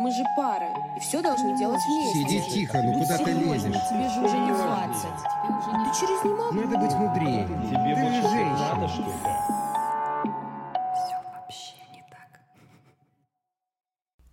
Мы же пара, и все должны делать вместе. Сиди тихо, ну куда ты лезешь? Тебе же уже не 20. А ты через не могу. Надо быть мудрее. Тебе Ты больше же женщина. надо, что ли?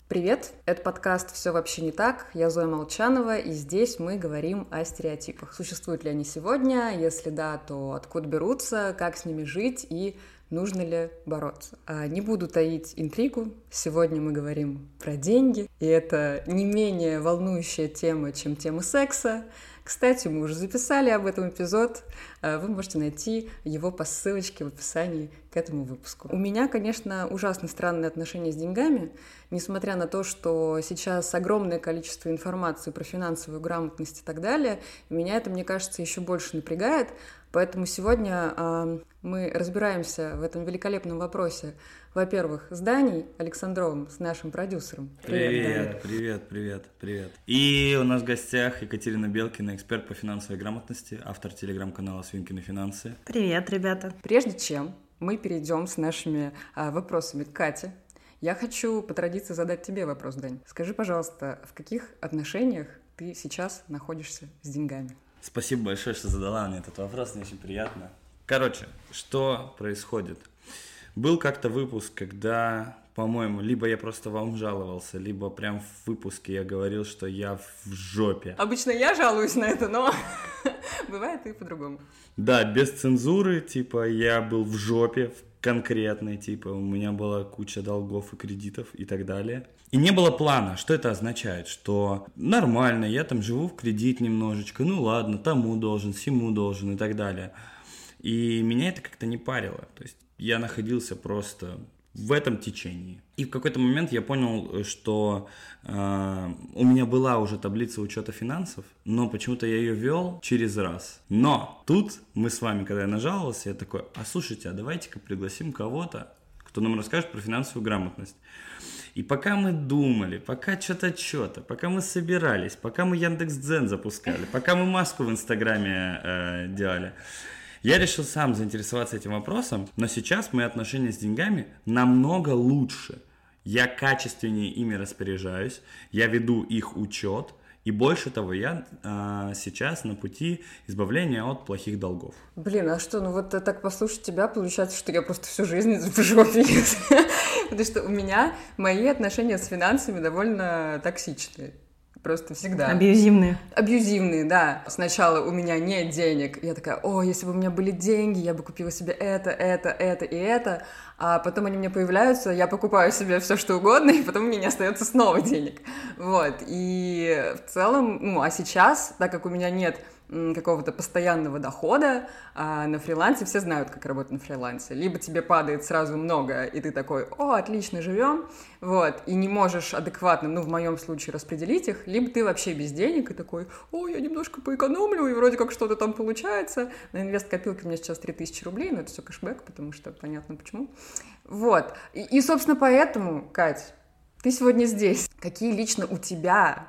Привет, это подкаст «Все вообще не так». Я Зоя Молчанова, и здесь мы говорим о стереотипах. Существуют ли они сегодня? Если да, то откуда берутся, как с ними жить и нужно ли бороться? А, Не буду таить интригу. Сегодня мы говорим про деньги, и это не менее волнующая тема, чем тема секса. Кстати, мы уже записали об этом эпизод. А, Вы можете найти его по ссылочке в описании к этому выпуску. У меня, конечно, ужасно странные отношения с деньгами, несмотря на то, что сейчас огромное количество информации про финансовую грамотность и так далее, меня это, мне кажется, еще больше напрягает. Поэтому сегодня а, мы разбираемся в этом великолепном вопросе, во-первых, с Даней Александровым, с нашим продюсером. Даня. Привет, привет, привет, привет. И у нас в гостях Екатерина Белкина, эксперт по финансовой грамотности, автор телеграм-канала «Свинкины финансы». Привет, ребята. Прежде чем мы перейдем с нашими а, вопросами к Кате, я хочу по традиции задать тебе вопрос, Дань. Скажи, пожалуйста, в каких отношениях ты сейчас находишься с деньгами? Спасибо большое, что задала мне этот вопрос, мне очень приятно. Короче, что происходит? Был как-то выпуск, когда, по-моему, либо я просто вам жаловался, либо прям в выпуске я говорил, что я в жопе. Обычно я жалуюсь на это, но бывает и по-другому. Да, без цензуры, типа, я был в жопе в конкретной, типа, у меня была куча долгов и кредитов и так далее. И не было плана. Что это означает? Что нормально, я там живу в кредит немножечко, ну ладно, тому должен, всему должен и так далее. И меня это как-то не парило. То есть я находился просто в этом течении. И в какой-то момент я понял, что э, у меня была уже таблица учета финансов, но почему-то я ее вел через раз. Но тут мы с вами, когда я нажаловался, я такой, а слушайте, а давайте-ка пригласим кого-то, кто нам расскажет про финансовую грамотность. И пока мы думали, пока что-то что-то, пока мы собирались, пока мы Яндекс.Дзен запускали, пока мы маску в Инстаграме э, делали, я решил сам заинтересоваться этим вопросом, но сейчас мои отношения с деньгами намного лучше. Я качественнее ими распоряжаюсь, я веду их учет, и больше того, я а, сейчас на пути избавления от плохих долгов. Блин, а что, ну вот э, так послушать тебя, получается, что я просто всю жизнь в жопе. Потому что у меня мои отношения с финансами довольно токсичные. Просто всегда. Абьюзивные. Абьюзивные, да. Сначала у меня нет денег. Я такая, о, если бы у меня были деньги, я бы купила себе это, это, это и это. А потом они у меня появляются, я покупаю себе все что угодно, и потом у меня не остается снова денег. Вот. И в целом, ну, а сейчас, так как у меня нет какого-то постоянного дохода, а на фрилансе все знают, как работать на фрилансе. Либо тебе падает сразу много, и ты такой, о, отлично, живем, вот, и не можешь адекватно, ну, в моем случае, распределить их, либо ты вообще без денег и такой, о, я немножко поэкономлю, и вроде как что-то там получается. На инвест-копилке у меня сейчас 3000 рублей, но это все кэшбэк, потому что понятно почему. Вот, и, и, собственно, поэтому, Кать, ты сегодня здесь. Какие лично у тебя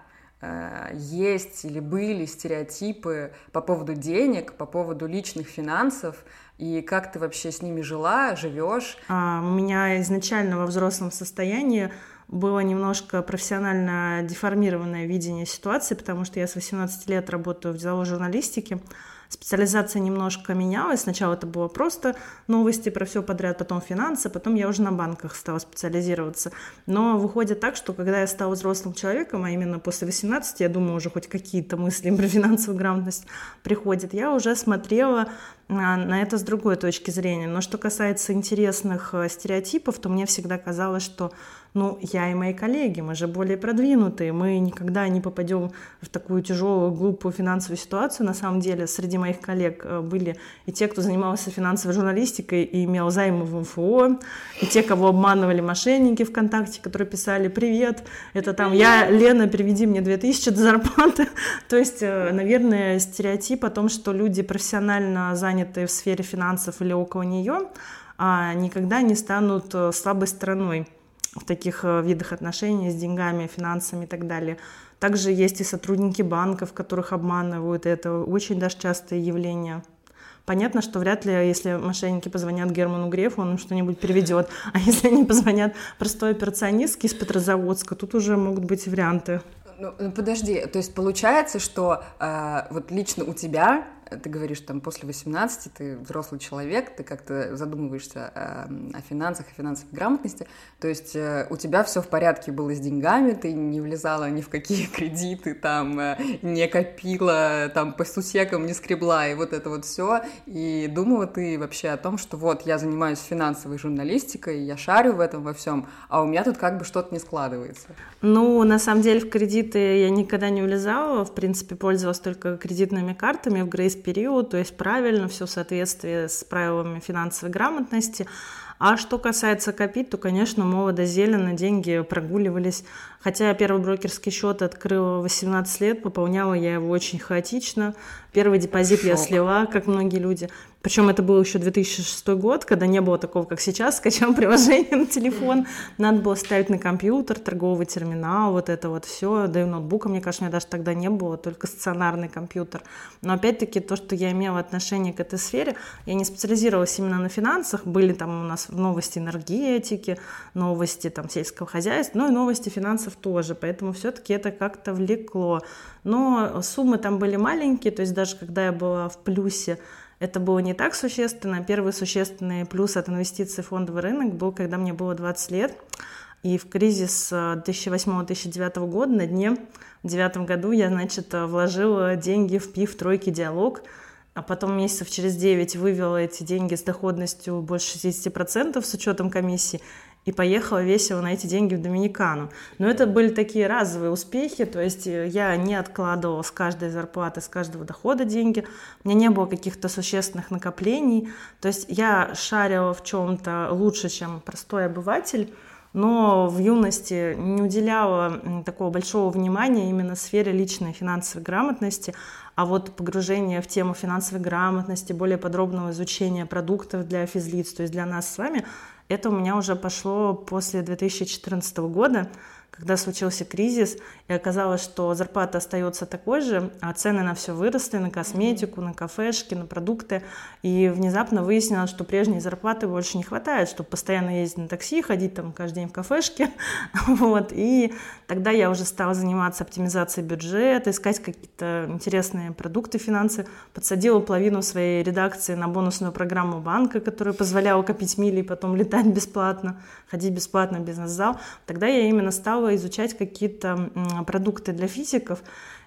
есть или были стереотипы по поводу денег, по поводу личных финансов, и как ты вообще с ними жила, живешь? А, у меня изначально во взрослом состоянии было немножко профессионально деформированное видение ситуации, потому что я с 18 лет работаю в деловой журналистике. Специализация немножко менялась. Сначала это было просто новости про все подряд, потом финансы, потом я уже на банках стала специализироваться. Но выходит так, что когда я стала взрослым человеком, а именно после 18, я думаю, уже хоть какие-то мысли про финансовую грамотность приходят, я уже смотрела а, на это с другой точки зрения. Но что касается интересных э, стереотипов, то мне всегда казалось, что ну, я и мои коллеги, мы же более продвинутые, мы никогда не попадем в такую тяжелую, глупую финансовую ситуацию. На самом деле, среди моих коллег э, были и те, кто занимался финансовой журналистикой и имел займы в МФО, и те, кого обманывали мошенники ВКонтакте, которые писали «Привет, это там я, Лена, переведи мне 2000 до зарплаты». То есть, э, наверное, стереотип о том, что люди профессионально занятые в сфере финансов или около нее, а, никогда не станут э, слабой стороной в таких э, видах отношений с деньгами, финансами и так далее. Также есть и сотрудники банков, которых обманывают, это очень даже частое явление. понятно, что вряд ли, если мошенники позвонят Герману Грефу, он им что-нибудь переведет. А если они позвонят простой операционистке из Петрозаводска, тут уже могут быть варианты. Ну, подожди, то есть получается, что э, вот лично у тебя ты говоришь, там, после 18 ты взрослый человек, ты как-то задумываешься о, эм, о финансах, о финансовой грамотности, то есть э, у тебя все в порядке было с деньгами, ты не влезала ни в какие кредиты, там, э, не копила, там, по сусекам не скребла, и вот это вот все, и думала ты вообще о том, что вот, я занимаюсь финансовой журналистикой, я шарю в этом во всем, а у меня тут как бы что-то не складывается. Ну, на самом деле в кредиты я никогда не влезала, в принципе, пользовалась только кредитными картами в Грейс период, то есть правильно, все в соответствии с правилами финансовой грамотности. А что касается копить, то, конечно, молодо зелено, деньги прогуливались. Хотя первый брокерский счет открыла 18 лет, пополняла я его очень хаотично. Первый депозит Шок. я слила, как многие люди. Причем это был еще 2006 год, когда не было такого, как сейчас, скачал приложение на телефон, надо было ставить на компьютер, торговый терминал, вот это вот все. Да и ноутбука, мне кажется, у меня даже тогда не было, только стационарный компьютер. Но опять-таки то, что я имела отношение к этой сфере, я не специализировалась именно на финансах, были там у нас новости энергетики, новости там сельского хозяйства, ну и новости финансов тоже, поэтому все-таки это как-то влекло. Но суммы там были маленькие, то есть даже когда я была в плюсе, это было не так существенно. Первый существенный плюс от инвестиций в фондовый рынок был, когда мне было 20 лет. И в кризис 2008-2009 э, года на дне в девятом году я, значит, э, вложила деньги в ПИФ «Тройки Диалог», а потом месяцев через 9 вывела эти деньги с доходностью больше 60% с учетом комиссии и поехала весело на эти деньги в Доминикану. Но это были такие разовые успехи, то есть э, я не откладывала с каждой зарплаты, с каждого дохода деньги, у меня не было каких-то существенных накоплений, то есть я шарила в чем-то лучше, чем простой обыватель, но в юности не уделяла такого большого внимания именно сфере личной финансовой грамотности, а вот погружение в тему финансовой грамотности, более подробного изучения продуктов для физлиц, то есть для нас с вами, это у меня уже пошло после 2014 года, когда случился кризис, и оказалось, что зарплата остается такой же, а цены на все выросли, на косметику, на кафешки, на продукты. И внезапно выяснилось, что прежней зарплаты больше не хватает, чтобы постоянно ездить на такси, ходить там каждый день в кафешке. вот. И тогда я уже стала заниматься оптимизацией бюджета, искать какие-то интересные продукты финансы. Подсадила половину своей редакции на бонусную программу банка, которая позволяла копить мили и потом летать бесплатно, ходить бесплатно в бизнес-зал. Тогда я именно стала изучать какие-то продукты для физиков.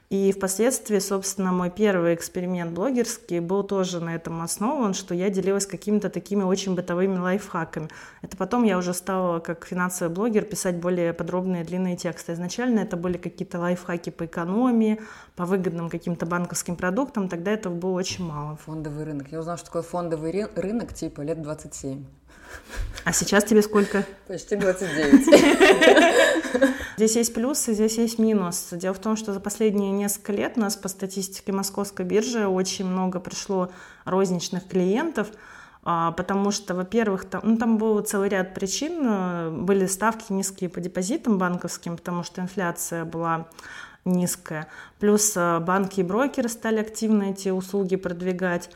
И впоследствии, собственно, мой первый эксперимент блогерский был тоже на этом основан, что я делилась какими-то такими очень бытовыми лайфхаками. Это потом я уже стала, как финансовый блогер, писать более подробные длинные тексты. Изначально это были какие-то лайфхаки по экономии, по выгодным каким-то банковским продуктам, тогда этого было очень мало. Фондовый рынок. Я узнала, что такое фондовый рынок типа лет 27. А сейчас тебе сколько? Почти 29. Здесь есть плюсы, здесь есть минус. Дело в том, что за последние несколько лет у нас по статистике Московской биржи очень много пришло розничных клиентов, а, потому что, во-первых, там, ну, там был целый ряд причин. Были ставки низкие по депозитам банковским, потому что инфляция была низкая. Плюс а, банки и брокеры стали активно эти услуги продвигать.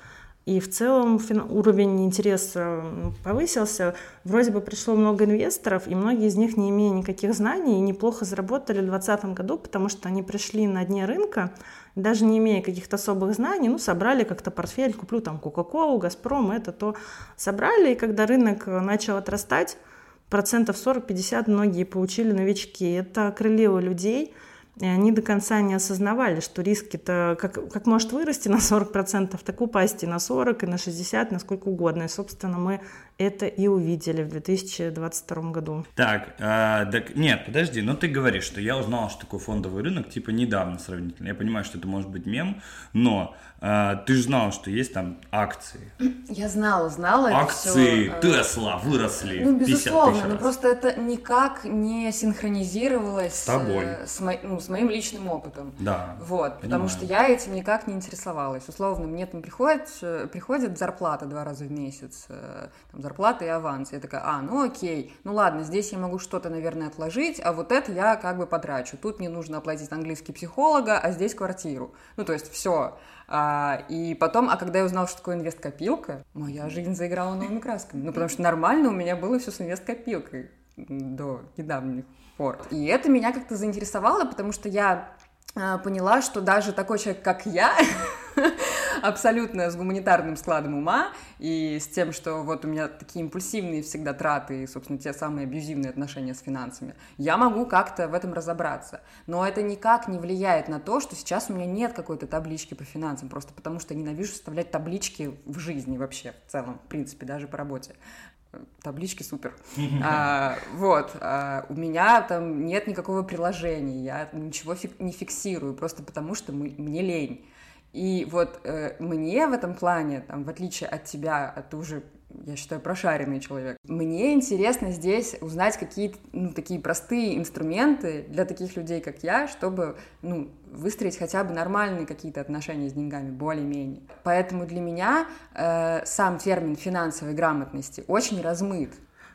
И в целом уровень интереса повысился. Вроде бы пришло много инвесторов, и многие из них, не имея никаких знаний, неплохо заработали в 2020 году, потому что они пришли на дне рынка, даже не имея каких-то особых знаний, ну, собрали как-то портфель, куплю там Кока-Колу, Газпром, это то. Собрали, и когда рынок начал отрастать, процентов 40-50 многие получили новички. Это окрылило людей – и они до конца не осознавали, что риски-то как, как может вырасти на 40%, так упасть и на 40, и на 60, на сколько угодно. И, собственно, мы это и увидели в 2022 году. Так, э, так, нет, подожди, но ты говоришь, что я узнал, что такое фондовый рынок, типа, недавно сравнительно. Я понимаю, что это может быть мем, но э, ты же знал, что есть там акции. Я знала, знала Акции все, Тесла выросли Ну, безусловно, но просто это никак не синхронизировалось с тобой. С, мо... ну, с моим личным опытом. Да. Вот, потому что я этим никак не интересовалась. Условно, мне там приходит, приходит зарплата два раза в месяц, э, там, зарплата и аванс. Я такая, а, ну окей, ну ладно, здесь я могу что-то, наверное, отложить, а вот это я как бы потрачу. Тут мне нужно оплатить английский психолога, а здесь квартиру. Ну, то есть все. А, и потом, а когда я узнала, что такое инвест-копилка, моя жизнь заиграла новыми красками. Ну, потому что нормально у меня было все с инвест-копилкой до недавних пор. И это меня как-то заинтересовало, потому что я а, поняла, что даже такой человек, как я, абсолютно с гуманитарным складом ума и с тем, что вот у меня такие импульсивные всегда траты и, собственно, те самые абьюзивные отношения с финансами, я могу как-то в этом разобраться. Но это никак не влияет на то, что сейчас у меня нет какой-то таблички по финансам, просто потому что ненавижу составлять таблички в жизни вообще, в целом, в принципе, даже по работе таблички супер. А, вот, а, у меня там нет никакого приложения, я ничего фик не фиксирую, просто потому что мы, мне лень. И вот э, мне в этом плане, там, в отличие от тебя, а ты уже, я считаю, прошаренный человек, мне интересно здесь узнать какие-то, ну, такие простые инструменты для таких людей, как я, чтобы, ну, выстроить хотя бы нормальные какие-то отношения с деньгами, более-менее. Поэтому для меня э, сам термин финансовой грамотности очень размыт.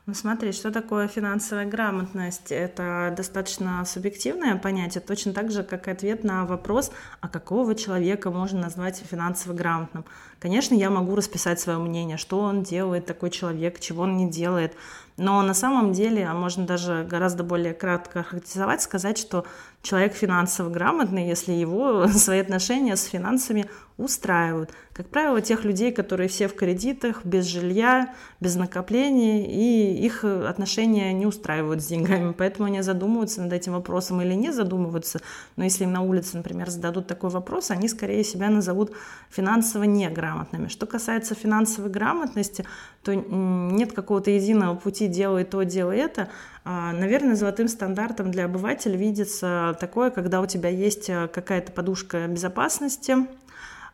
Ну смотри, что такое финансовая грамотность? Это достаточно субъективное понятие, точно так же, как и ответ на вопрос, а какого человека можно назвать финансово грамотным. Конечно, я могу расписать свое мнение, что он делает, такой человек, чего он не делает. Но на самом деле, а можно даже гораздо более кратко характеризовать, сказать, что человек финансово грамотный, если его свои отношения с финансами устраивают. Как правило, тех людей, которые все в кредитах, без жилья, без накоплений, и их отношения не устраивают с деньгами, поэтому они задумываются над этим вопросом или не задумываются. Но если им на улице, например, зададут такой вопрос, они скорее себя назовут финансово неграмотными. Что касается финансовой грамотности, то нет какого-то единого пути делай то, делай это. А, наверное, золотым стандартом для обывателя видится такое, когда у тебя есть э, какая-то подушка безопасности,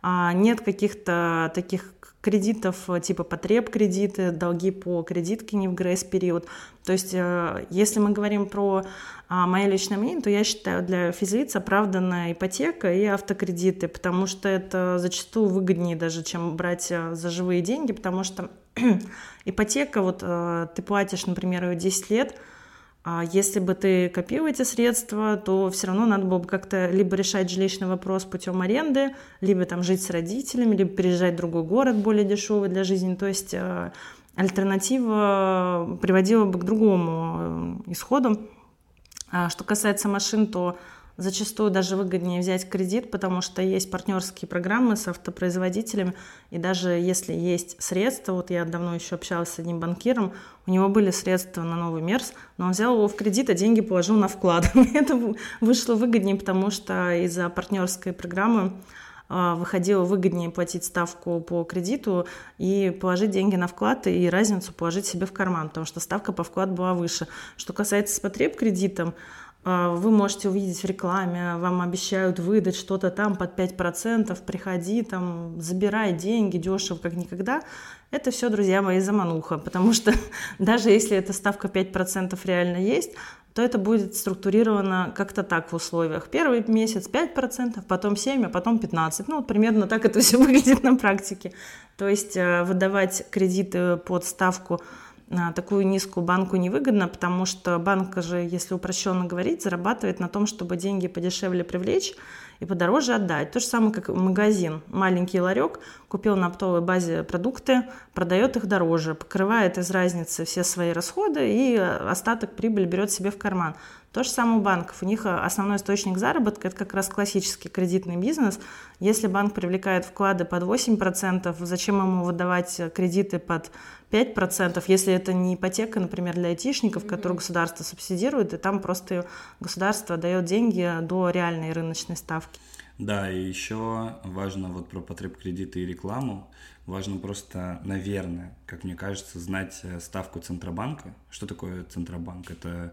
а, нет каких-то таких кредитов э, типа потреб кредиты, долги по кредитке не в грейс-период. То есть, э, если мы говорим про а, мое личное мнение, то я считаю для физлиц оправданная ипотека и автокредиты, потому что это зачастую выгоднее даже, чем брать за живые деньги, потому что ипотека, вот ты платишь, например, ее 10 лет, а если бы ты копил эти средства, то все равно надо было бы как-то либо решать жилищный вопрос путем аренды, либо там жить с родителями, либо переезжать в другой город более дешевый для жизни. То есть э, альтернатива приводила бы к другому э, исходу. А что касается машин, то Зачастую даже выгоднее взять кредит, потому что есть партнерские программы с автопроизводителями, и даже если есть средства, вот я давно еще общалась с одним банкиром, у него были средства на новый Мерс, но он взял его в кредит, а деньги положил на вклад. Это вышло выгоднее, потому что из-за партнерской программы а, выходило выгоднее платить ставку по кредиту и положить деньги на вклад и разницу положить себе в карман, потому что ставка по вкладу была выше. Что касается с потреб кредитом, вы можете увидеть в рекламе, вам обещают выдать что-то там под 5%, приходи, там, забирай деньги дешево, как никогда. Это все, друзья мои, замануха, потому что даже если эта ставка 5% реально есть, то это будет структурировано как-то так в условиях. Первый месяц 5%, потом 7%, а потом 15%. Ну, вот примерно так это все выглядит на практике. То есть э, выдавать кредиты под ставку такую низкую банку невыгодно, потому что банк же, если упрощенно говорить, зарабатывает на том, чтобы деньги подешевле привлечь и подороже отдать. То же самое, как магазин. Маленький ларек купил на оптовой базе продукты, продает их дороже, покрывает из разницы все свои расходы и остаток прибыли берет себе в карман. То же самое у банков. У них основной источник заработка – это как раз классический кредитный бизнес. Если банк привлекает вклады под 8%, зачем ему выдавать кредиты под 5%, если это не ипотека, например, для айтишников, которую государство субсидирует, и там просто государство дает деньги до реальной рыночной ставки. Да, и еще важно вот про потреб кредиты и рекламу. Важно просто, наверное, как мне кажется, знать э, ставку Центробанка. Что такое Центробанк? Это э,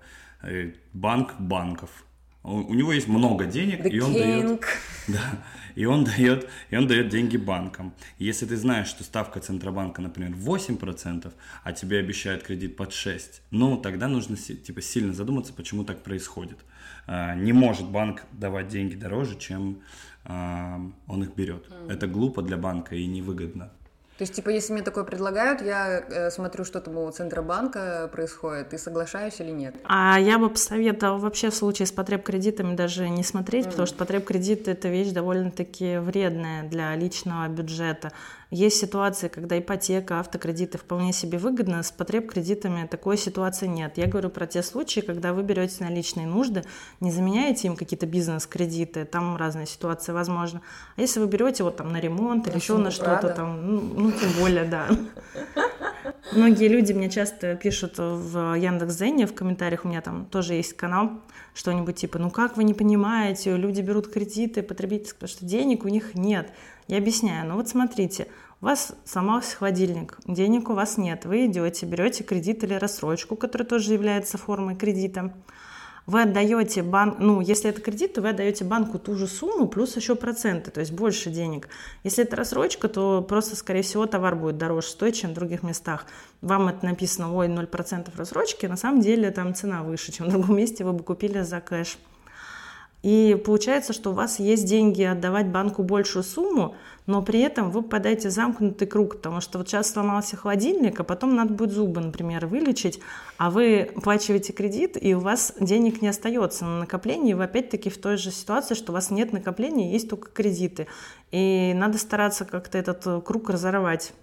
банк банков. У него есть много денег, The и он king. дает, да, и он дает, и он дает деньги банкам. Если ты знаешь, что ставка Центробанка, например, 8%, а тебе обещают кредит под 6%, ну, тогда нужно типа сильно задуматься, почему так происходит. А, не может банк давать деньги дороже, чем а, он их берет. Это глупо для банка и невыгодно. То есть, типа, если мне такое предлагают, я э, смотрю, что там у Центробанка происходит, и соглашаюсь или нет. А я бы посоветовала вообще в случае с потреб-кредитами даже не смотреть, потому что потреб-кредит — это вещь довольно-таки вредная для личного бюджета. Есть ситуации, когда ипотека, автокредиты вполне себе выгодно, с потреб-кредитами такой ситуации нет. Я говорю про те случаи, когда вы берете на личные нужды, не заменяете им какие-то бизнес-кредиты, там разные ситуации возможны. А если вы берете вот там на ремонт или еще на что-то там, ну, ну, тем более, да. Многие люди мне часто пишут в Яндекс.Зене, в комментариях у меня там тоже есть канал, что-нибудь типа, ну как вы не понимаете, люди берут кредиты потребительские, потому что денег у них нет. Я объясняю, ну вот смотрите, у вас сломался холодильник, денег у вас нет, вы идете, берете кредит или рассрочку, которая тоже является формой кредита, вы отдаете банк, ну, если это кредит, то вы отдаете банку ту же сумму плюс еще проценты, то есть больше денег. Если это рассрочка, то просто, скорее всего, товар будет дороже стоить, чем в других местах. Вам это написано, ой, 0% рассрочки, на самом деле там цена выше, чем в другом месте вы бы купили за кэш. И получается, что у вас есть деньги отдавать банку большую сумму, но при этом вы попадаете в замкнутый круг, потому что вот сейчас сломался холодильник, а потом надо будет зубы, например, вылечить, а вы оплачиваете кредит, и у вас денег не остается на накопление, и вы опять-таки в той же ситуации, что у вас нет накопления, есть только кредиты. И надо стараться как-то этот круг разорвать.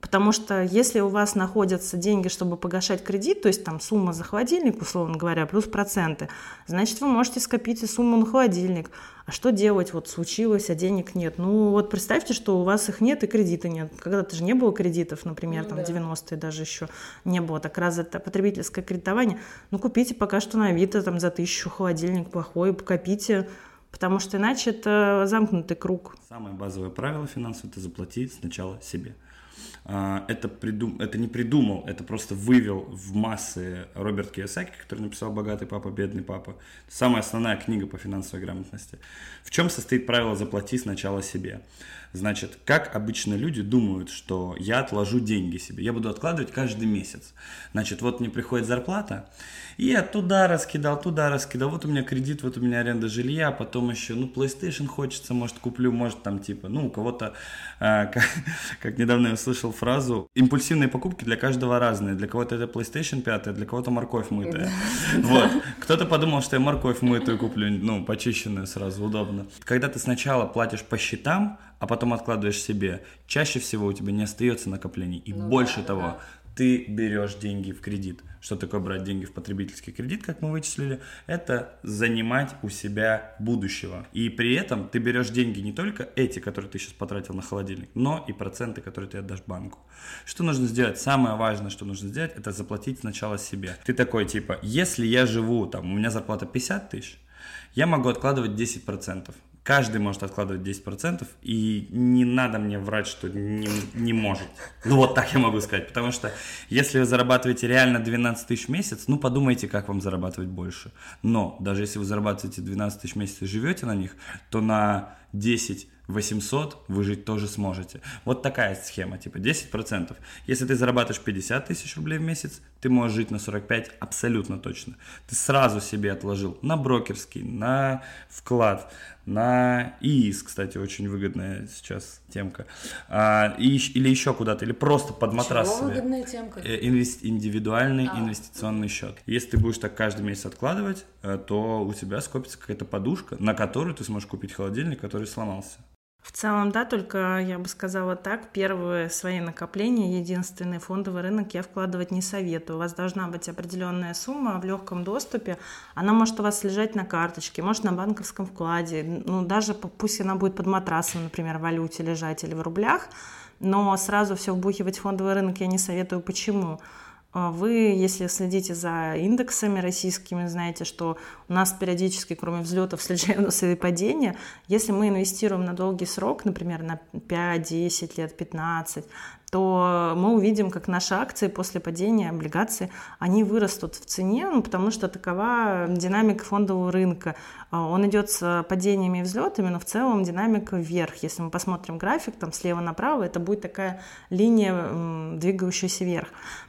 Потому что если у вас находятся деньги, чтобы погашать кредит, то есть там сумма за холодильник, условно говоря, плюс проценты, значит, вы можете скопить и сумму на холодильник. А что делать? Вот случилось, а денег нет. Ну вот представьте, что у вас их нет и кредита нет. Когда-то же не было кредитов, например, ну, там да. 90-е даже еще не было так развито потребительское кредитование. Ну купите пока что на Авито там за тысячу холодильник плохой, копите, потому что иначе это замкнутый круг. Самое базовое правило финансовое – это заплати сначала себе. А, это, придум... это не придумал, это просто вывел в массы Роберт Кiyosaki, который написал «Богатый папа, бедный папа». Самая основная книга по финансовой грамотности. В чем состоит правило «заплати сначала себе»? Значит, как обычно люди думают, что я отложу деньги себе, я буду откладывать каждый месяц. Значит, вот мне приходит зарплата, и я туда раскидал, туда раскидал, вот у меня кредит, вот у меня аренда жилья, потом еще, ну, PlayStation хочется, может, куплю, может, там, типа, ну, у кого-то, э, как, как недавно я услышал фразу, импульсивные покупки для каждого разные, для кого-то это PlayStation 5, для кого-то морковь мытая. Вот. Кто-то подумал, что я морковь мытую куплю, ну, почищенную сразу, удобно. Когда ты сначала платишь по счетам, а потом откладываешь себе, чаще всего у тебя не остается накоплений. И ну, больше да, того, да. ты берешь деньги в кредит. Что такое брать деньги в потребительский кредит, как мы вычислили? Это занимать у себя будущего. И при этом ты берешь деньги не только эти, которые ты сейчас потратил на холодильник, но и проценты, которые ты отдашь банку. Что нужно сделать? Самое важное, что нужно сделать, это заплатить сначала себе. Ты такой типа, если я живу, там, у меня зарплата 50 тысяч, я могу откладывать 10%. Каждый может откладывать 10%, и не надо мне врать, что не, не может. Ну вот так я могу сказать, потому что если вы зарабатываете реально 12 тысяч в месяц, ну подумайте, как вам зарабатывать больше. Но даже если вы зарабатываете 12 тысяч в месяц и живете на них, то на 10 800 вы жить тоже сможете. Вот такая схема, типа 10%. Если ты зарабатываешь 50 тысяч рублей в месяц, ты можешь жить на 45 абсолютно точно. Ты сразу себе отложил на брокерский, на вклад, на ИИС, кстати, очень выгодная сейчас темка, а, и, или еще куда-то, или просто под матрас. Чего выгодная темка? Э, инвест, индивидуальный а. инвестиционный счет. Если ты будешь так каждый месяц откладывать, э, то у тебя скопится какая-то подушка, на которую ты сможешь купить холодильник, который сломался. В целом, да, только я бы сказала так, первые свои накопления, единственный фондовый рынок я вкладывать не советую. У вас должна быть определенная сумма в легком доступе, она может у вас лежать на карточке, может на банковском вкладе, ну даже пусть она будет под матрасом, например, в валюте лежать или в рублях, но сразу все вбухивать в фондовый рынок я не советую. Почему? А вы, если следите за индексами российскими, знаете, что у нас периодически, кроме взлетов, случаются и падения. Если мы инвестируем на долгий срок, например, на 5-10 лет, 15, то мы увидим, как наши акции после падения облигаций, они вырастут в цене, ну, потому что такова динамика фондового рынка. А, он идет с падениями и взлетами, но в целом динамика вверх. Если мы посмотрим график, там слева направо, это будет такая линия, двигающаяся вверх.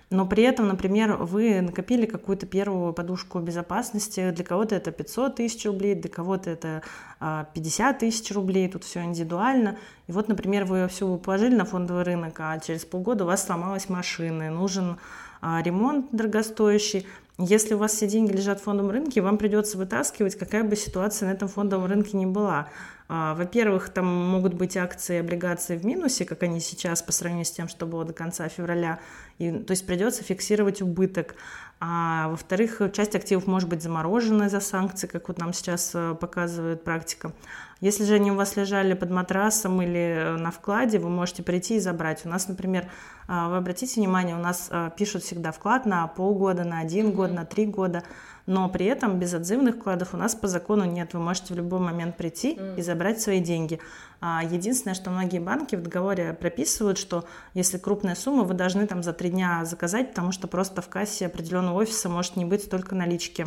Но при этом, например, вы накопили какую-то первую подушку безопасности, для кого-то это 500 тысяч рублей, для кого-то это 50 а, тысяч рублей, тут все индивидуально. И вот, например, вы все положили на фондовый рынок, а через полгода у вас сломалась машина, нужен а, ремонт дорогостоящий, если у вас все деньги лежат в фондовом рынке, вам придется вытаскивать, какая бы ситуация на этом фондовом рынке ни была. А, во-первых, там могут быть акции и облигации в минусе, как они сейчас по сравнению с тем, что было до конца февраля. И, то есть придется фиксировать убыток. А во-вторых, часть активов может быть заморожена из-за санкций, как вот нам сейчас э, показывает практика. Если же они у вас лежали под матрасом или на вкладе, вы можете прийти и забрать. У нас, например, э, вы обратите внимание, у нас э, пишут всегда вклад на полгода, на один mm-hmm. год, на три года но при этом без отзывных вкладов у нас по закону нет. Вы можете в любой момент прийти и забрать свои деньги. А единственное, что многие банки в договоре прописывают, что если крупная сумма, вы должны там за три дня заказать, потому что просто в кассе определенного офиса может не быть столько налички.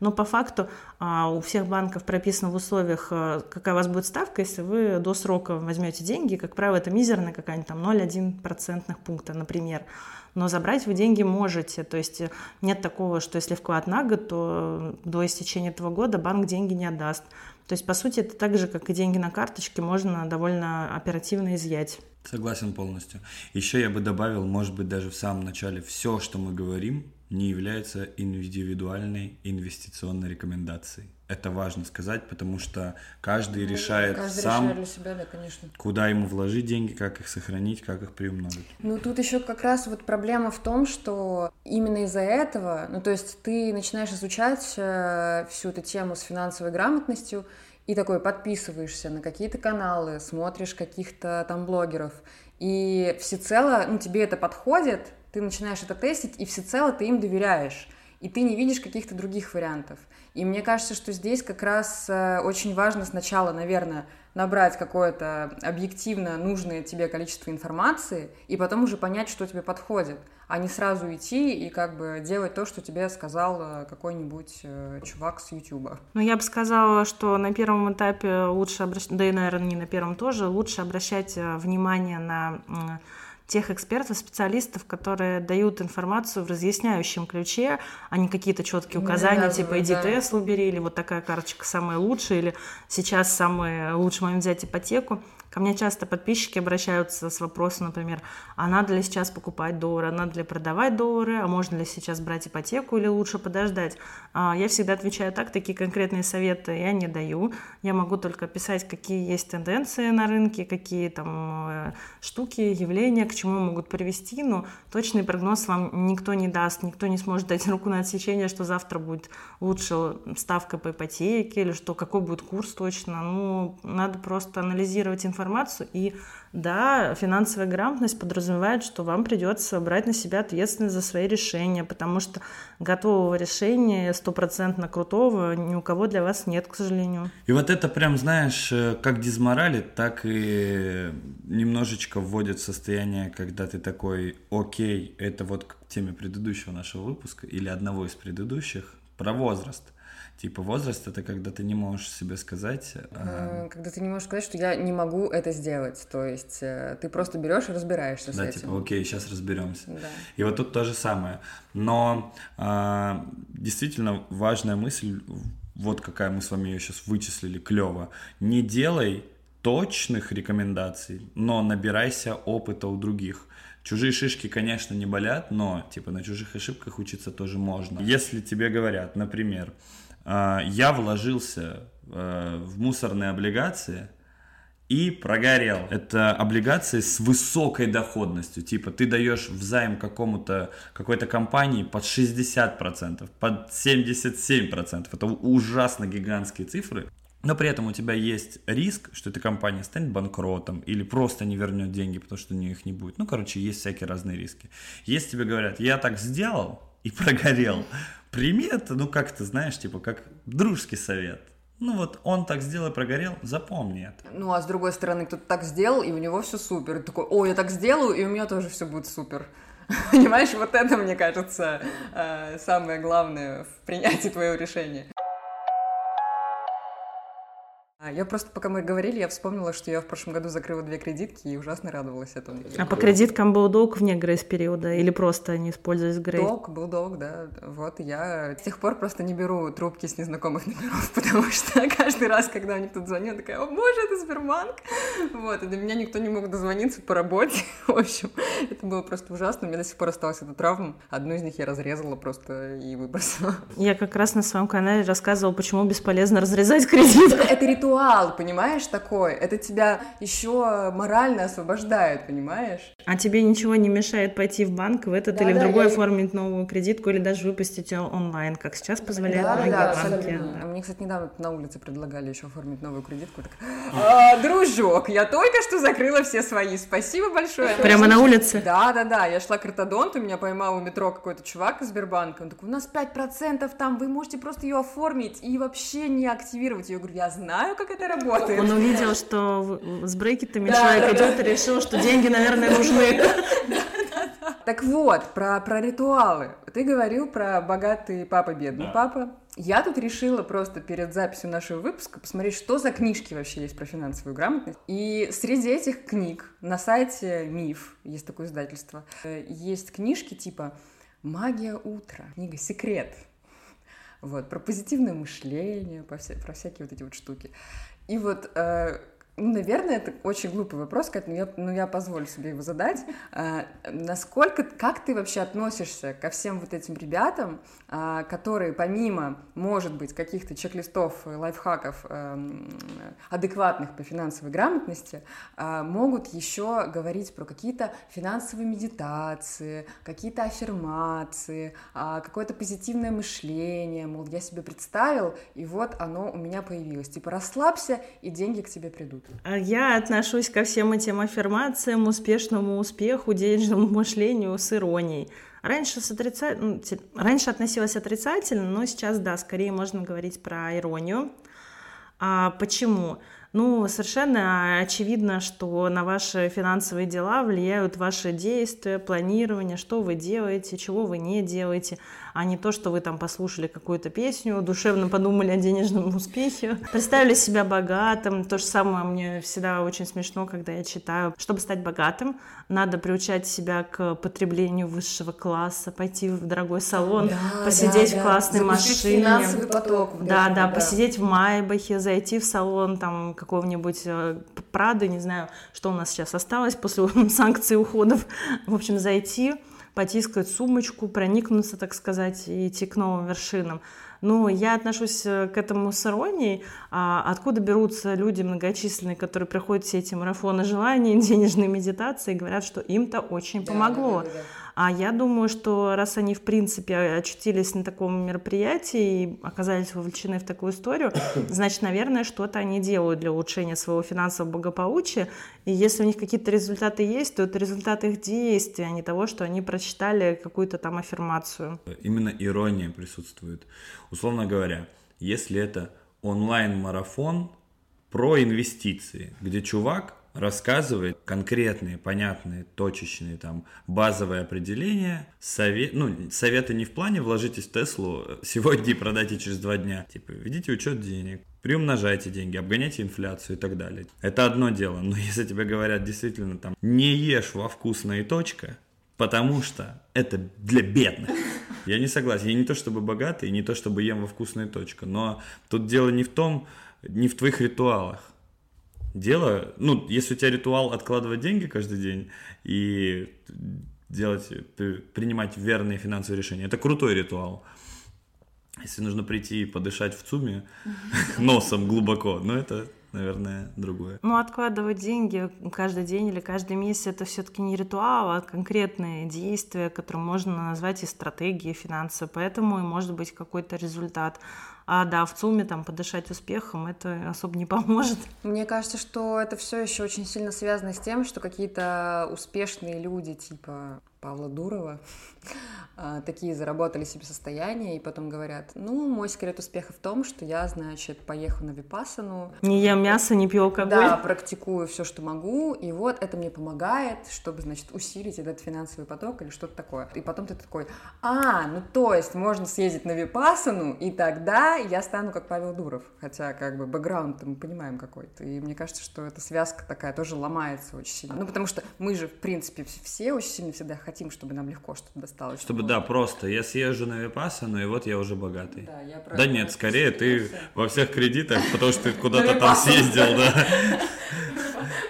Но по факту а, у всех банков прописано в условиях, а, какая у вас будет ставка, если вы до срока возьмете деньги. Как правило, это мизерная какая-нибудь там 0,1 процентных пункта, например но забрать вы деньги можете. То есть э, нет такого, что если вклад на год, то до истечения этого года банк деньги не отдаст. То есть, по сути, это так же, как и деньги на карточке, можно довольно оперативно изъять. Согласен полностью. Еще я бы добавил, может быть, даже в самом начале, все, что мы говорим, не является индивидуальной инвестиционной рекомендацией. Это важно сказать, потому что каждый ну, решает каждый сам, решает для себя, да, конечно. куда ему вложить деньги, как их сохранить, как их приумножить. Ну, тут еще как раз вот проблема в том, что именно из-за этого, ну, то есть ты начинаешь изучать э, всю эту тему с финансовой грамотностью, и такой подписываешься на какие-то каналы, смотришь каких-то там блогеров, и всецело, ну, тебе это подходит, ты начинаешь это тестить, и всецело ты им доверяешь, и ты не видишь каких-то других вариантов. И мне кажется, что здесь как раз э, очень важно сначала, наверное, набрать какое-то объективно нужное тебе количество информации, и потом уже понять, что тебе подходит, а не сразу идти и как бы делать то, что тебе сказал э, какой-нибудь э, чувак с Ютуба. Ну, я бы сказала, что на первом этапе лучше обращать, да и, наверное, не на первом тоже, лучше обращать внимание на тех экспертов, специалистов, которые дают информацию в разъясняющем ключе, а не какие-то четкие указания, типа иди да. тест убери, или вот такая карточка самая лучшая, или сейчас самый лучший момент взять ипотеку. Ко мне часто подписчики обращаются с вопросом, например, а надо ли сейчас покупать доллары, а надо ли продавать доллары, а можно ли сейчас брать ипотеку или лучше подождать. А, я всегда отвечаю так, такие конкретные советы я не даю. Я могу только писать, какие есть тенденции на рынке, какие там э, штуки, явления, к чему могут привести, но точный прогноз вам никто не даст, никто не сможет дать руку на отсечение, что завтра будет лучше ставка по ипотеке или что какой будет курс точно. Ну, надо просто анализировать информацию информацию. И да, финансовая грамотность подразумевает, что вам придется брать на себя ответственность за свои решения, потому что готового решения стопроцентно крутого ни у кого для вас нет, к сожалению. И вот это прям, знаешь, э, как дизморалит, так и немножечко вводит в состояние, когда ты такой, окей, это вот к теме предыдущего нашего выпуска или одного из предыдущих, про возраст – Типа возраст это когда ты не можешь себе сказать. А... Когда ты не можешь сказать, что я не могу это сделать. То есть э, ты просто берешь и разбираешься да, с этим. Типа, окей, сейчас разберемся. Да. И вот тут то же самое. Но а, действительно важная мысль, вот какая мы с вами ее сейчас вычислили, клево. Не делай точных рекомендаций, но набирайся опыта у других. Чужие шишки, конечно, не болят, но типа на чужих ошибках учиться тоже можно. Если тебе говорят, например, я вложился э, в мусорные облигации и прогорел. Это облигации с высокой доходностью. Типа ты даешь взаим какому-то какой-то компании под 60%, под 77%. Это ужасно гигантские цифры. Но при этом у тебя есть риск, что эта компания станет банкротом или просто не вернет деньги, потому что у нее их не будет. Ну, короче, есть всякие разные риски. Если тебе говорят, я так сделал и прогорел, прими это, ну как ты знаешь, типа как дружеский совет. Ну вот он так сделал и прогорел, запомни это. Ну а с другой стороны, кто-то так сделал, и у него все супер. И такой, о, я так сделаю, и у меня тоже все будет супер. Понимаешь, вот это, мне кажется, э, самое главное в принятии твоего решения. А Я просто, пока мы говорили, я вспомнила, что я в прошлом году закрыла две кредитки и ужасно радовалась этому. А по кредиткам был долг вне грейс-периода или просто они использовались грейс? Долг, был долг, да. Вот я с тех пор просто не беру трубки с незнакомых номеров, потому что каждый раз, когда мне кто-то звонит, я такая, о боже, это Сбербанк. Вот, и до меня никто не мог дозвониться по работе. В общем, это было просто ужасно. У меня до сих пор осталась эта травма. Одну из них я разрезала просто и выбросила. Я как раз на своем канале рассказывала, почему бесполезно разрезать кредит. Это ритуал, понимаешь, такой. Это тебя еще морально освобождает, понимаешь? А тебе ничего не мешает пойти в банк в этот Да, или в да, другой я- оформить новую кредитку или даже выпустить ее онлайн, как сейчас позволяют Да, да, многие да, банки. абсолютно. да. Мне, кстати, недавно на улице предлагали еще оформить новую кредитку. Я такая, «А, дружок, я только что закрыла все свои. Спасибо большое. Прямо на улице? Да, да, да. Я шла к ортодонту, меня поймал у метро какой-то чувак из Сбербанка. Он такой, у нас 5% там, вы можете просто ее оформить и вообще не активировать. Я говорю, я знаю, как это работает. Он увидел, что с брекетами Да, человек да, идет и решил, что деньги, наверное, нужны. Так вот, про, про ритуалы. Ты говорил про богатый папа, бедный Да. папа. Я тут решила просто перед записью нашего выпуска посмотреть, что за книжки вообще есть про финансовую грамотность. И среди этих книг на сайте МИФ, есть такое издательство, э, есть книжки типа «Магия утра», книга «Секрет», вот, про позитивное мышление, по вся- про всякие вот эти вот штуки. И вот, э, наверное, это очень глупый вопрос, но я, но я позволю себе его задать. А, насколько, как ты вообще относишься ко всем вот этим ребятам, а, которые помимо, может быть, каких-то чек-листов, э, лайфхаков эм, адекватных по финансовой грамотности, а, могут еще говорить про какие-то финансовые медитации, какие-то аффирмации, а, какое-то позитивное мышление, мол, я себе представил, и вот оно у меня появилось. Типа расслабься, и деньги к тебе придут. А Я отношусь ко всем этим аффирмациям, успешному успеху, денежному мышлению с иронией. Раньше, с отрица- ну, Раньше относилась отрицательно, но сейчас, да, скорее можно говорить про иронию. А почему? Ну, совершенно очевидно, что на ваши финансовые дела влияют ваши действия, планирование, что вы делаете, чего вы не делаете, а не то, что вы там послушали какую-то песню, душевно подумали о денежном успехе, представили себя богатым. То же самое мне всегда очень смешно, когда я читаю. Чтобы стать богатым, надо приучать себя к потреблению высшего класса, пойти в дорогой салон, посидеть в классной машине. поток. Да, да, посидеть в Майбахе, зайти в салон там какого-нибудь э, Прады, не знаю, что у нас сейчас осталось после санкций уходов. В общем, зайти, потискать сумочку, проникнуться, так сказать, и идти к новым вершинам. Ну, я отношусь э, к этому с иронией. А откуда берутся люди многочисленные, которые проходят все эти марафоны желаний, денежные медитации, и говорят, что им-то очень помогло. А я думаю, что раз они, в принципе, очутились на таком мероприятии и оказались вовлечены в такую историю, значит, наверное, что-то они делают для улучшения своего финансового благополучия. И если у них какие-то результаты есть, то это результат их действий, а не того, что они прочитали какую-то там аффирмацию. Именно ирония присутствует. Условно говоря, если это онлайн-марафон про инвестиции, где чувак рассказывает конкретные, понятные, точечные, там, базовые определения, совет, ну, советы не в плане вложитесь в Теслу сегодня и продайте через два дня. Типа, ведите учет денег, приумножайте деньги, обгоняйте инфляцию и так далее. Это одно дело, но если тебе говорят действительно там, не ешь во вкусное точка, потому что это для бедных. Я не согласен. Я не то чтобы богатый, не то чтобы ем во вкусную точку, но тут дело не в том, не в твоих ритуалах. Дело, ну, если у тебя ритуал откладывать деньги каждый день и делать, при- принимать верные финансовые решения, это крутой ритуал. Если нужно прийти и подышать в ЦУМе носом глубоко, ну, это, наверное, другое. Ну, откладывать деньги каждый день или каждый месяц это все-таки не ритуал, а конкретные действия, которые можно назвать и стратегией финансовой. Поэтому и может быть какой-то результат. А да, в ЦУМе там подышать успехом это особо не поможет. Мне кажется, что это все еще очень сильно связано с тем, что какие-то успешные люди, типа Павла Дурова, а, такие заработали себе состояние, и потом говорят, ну, мой секрет успеха в том, что я, значит, поехал на Випасану. Не ем мясо, не пью алкоголь. Да, практикую все, что могу, и вот это мне помогает, чтобы, значит, усилить этот финансовый поток или что-то такое. И потом ты такой, а, ну то есть можно съездить на Випасану, и тогда я стану как Павел Дуров. Хотя, как бы, бэкграунд мы понимаем какой-то. И мне кажется, что эта связка такая тоже ломается очень сильно. Ну, потому что мы же, в принципе, все очень сильно всегда хотим, чтобы нам легко что-то досталось. Чтобы, да, просто я съезжу на Випассану, и вот я уже богатый. Да, я Да нет, скорее ты во всех кредитах, потому что ты куда-то там съездил, да.